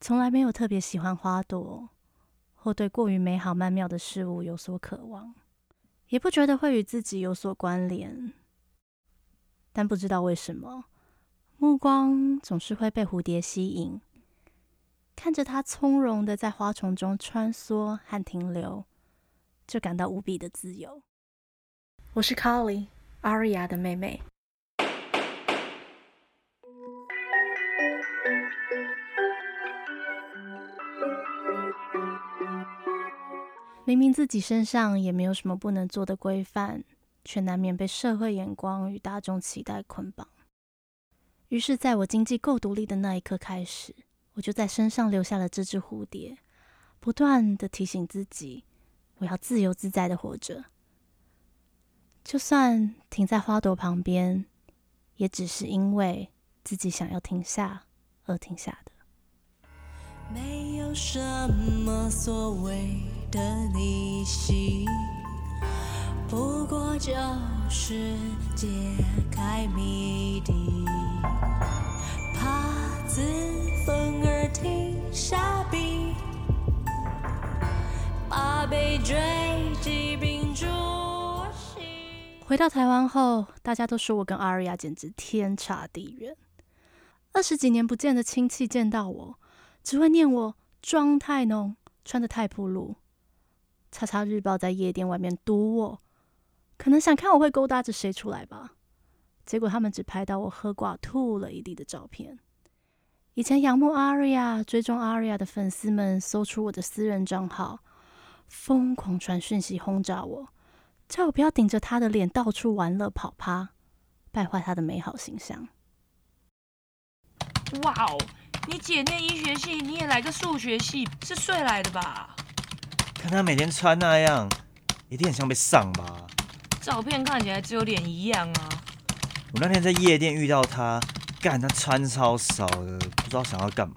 从来没有特别喜欢花朵，或对过于美好曼妙的事物有所渴望，也不觉得会与自己有所关联。但不知道为什么，目光总是会被蝴蝶吸引，看着它从容的在花丛中穿梭和停留，就感到无比的自由。我是 Carly，阿瑞亚的妹妹。明明自己身上也没有什么不能做的规范，却难免被社会眼光与大众期待捆绑。于是，在我经济够独立的那一刻开始，我就在身上留下了这只蝴蝶，不断的提醒自己，我要自由自在的活着。就算停在花朵旁边，也只是因为自己想要停下而停下的。没有什么所谓。的逆袭，不过就是解开谜底，怕自封而停下笔，怕被追击并注心。回到台湾后，大家都说我跟阿瑞亚简直天差地远。二十几年不见的亲戚见到我，只会念我妆太浓，穿的太暴露。叉叉日报在夜店外面堵我，可能想看我会勾搭着谁出来吧。结果他们只拍到我喝挂吐了一地的照片。以前仰慕阿瑞亚、追踪阿瑞亚的粉丝们搜出我的私人账号，疯狂传讯息轰炸我，叫我不要顶着他的脸到处玩乐跑趴，败坏他的美好形象。哇哦，你姐念医学系，你也来个数学系，是睡来的吧？看他每天穿那样，一定很像被上吧？照片看起来只有脸一样啊！我那天在夜店遇到他，干他穿超少的，不知道想要干嘛。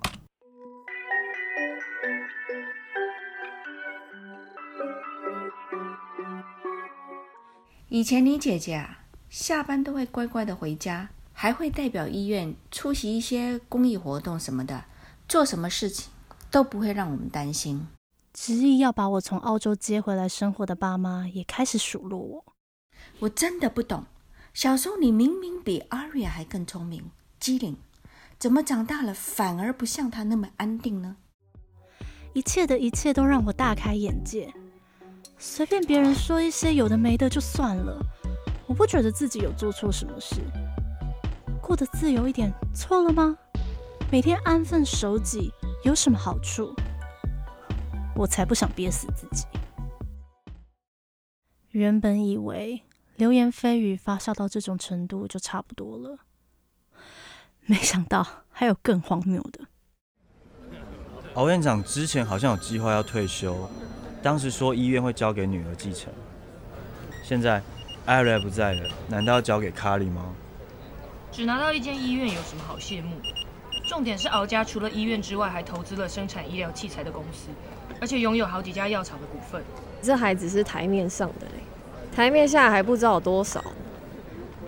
以前你姐姐啊，下班都会乖乖的回家，还会代表医院出席一些公益活动什么的，做什么事情都不会让我们担心。执意要把我从澳洲接回来生活的爸妈也开始数落我。我真的不懂，小时候你明明比阿瑞亚还更聪明、机灵，怎么长大了反而不像他那么安定呢？一切的一切都让我大开眼界。随便别人说一些有的没的就算了，我不觉得自己有做错什么事。过得自由一点错了吗？每天安分守己有什么好处？我才不想憋死自己。原本以为流言蜚语发酵到这种程度就差不多了，没想到还有更荒谬的。敖院长之前好像有计划要退休，当时说医院会交给女儿继承。现在艾瑞不在了，难道要交给卡里吗？只拿到一间医院有什么好羡慕？重点是敖家除了医院之外，还投资了生产医疗器材的公司。而且拥有好几家药厂的股份，这还只是台面上的嘞，台面下还不知道有多少。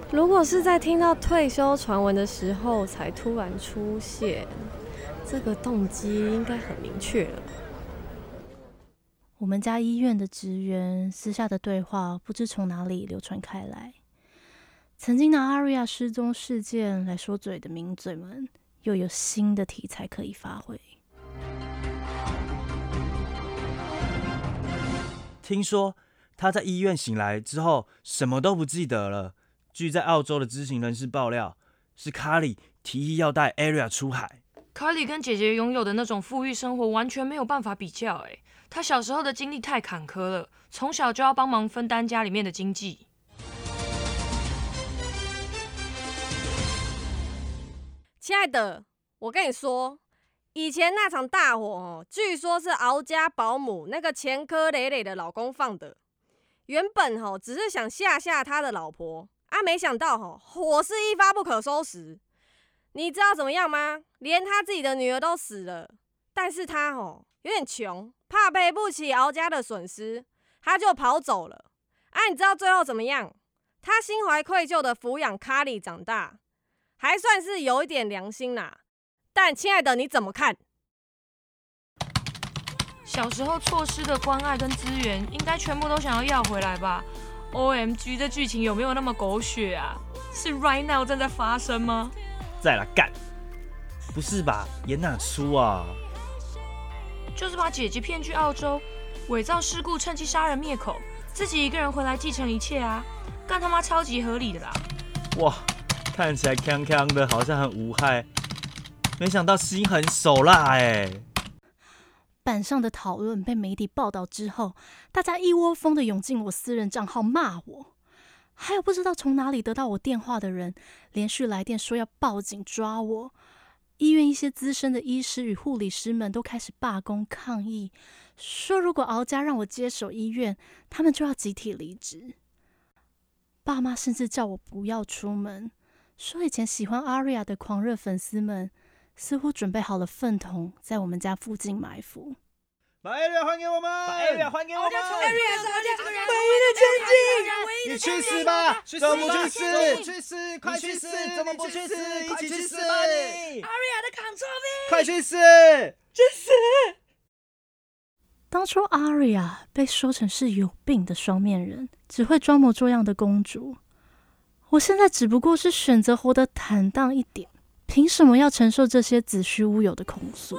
如果是在听到退休传闻的时候才突然出现，这个动机应该很明确了。我们家医院的职员私下的对话不知从哪里流传开来，曾经拿阿瑞亚失踪事件来说嘴的名嘴们，又有新的题材可以发挥。听说他在医院醒来之后什么都不记得了。据在澳洲的知情人士爆料，是卡里提议要带 Aria 出海。卡里跟姐姐拥有的那种富裕生活完全没有办法比较。哎，他小时候的经历太坎坷了，从小就要帮忙分担家里面的经济。亲爱的，我跟你说。以前那场大火哦，据说是敖家保姆那个前科累累的老公放的。原本吼只是想吓吓他的老婆啊，没想到吼火势一发不可收拾。你知道怎么样吗？连他自己的女儿都死了。但是他吼有点穷，怕赔不起敖家的损失，他就跑走了。啊，你知道最后怎么样？他心怀愧疚的抚养卡里长大，还算是有一点良心啦。但亲爱的，你怎么看？小时候错失的关爱跟资源，应该全部都想要要回来吧？O M G，这剧情有没有那么狗血啊？是 right now 正在发生吗？再来干！不是吧？演哪出啊？就是把姐姐骗去澳洲，伪造事故，趁机杀人灭口，自己一个人回来继承一切啊！干他妈超级合理的啦！哇，看起来康康的，好像很无害，没想到心狠手辣哎！板上的讨论被媒体报道之后，大家一窝蜂的涌进我私人账号骂我，还有不知道从哪里得到我电话的人，连续来电说要报警抓我。医院一些资深的医师与护理师们都开始罢工抗议，说如果敖家让我接手医院，他们就要集体离职。爸妈甚至叫我不要出门，说以前喜欢阿瑞亚的狂热粉丝们。似乎准备好了粪桶，在我们家附近埋伏。把 area 还给我们！把 area 还给我们的！你去死吧！怎么不去死？去死！快去死！怎么不去死？一起去死吧你！area 的 control V，快去死！去死！当初 Aria 被说成是有病的双面人，只会装模作样的公主。我现在只不过是选择活得坦荡一点。凭什么要承受这些子虚乌有的控诉？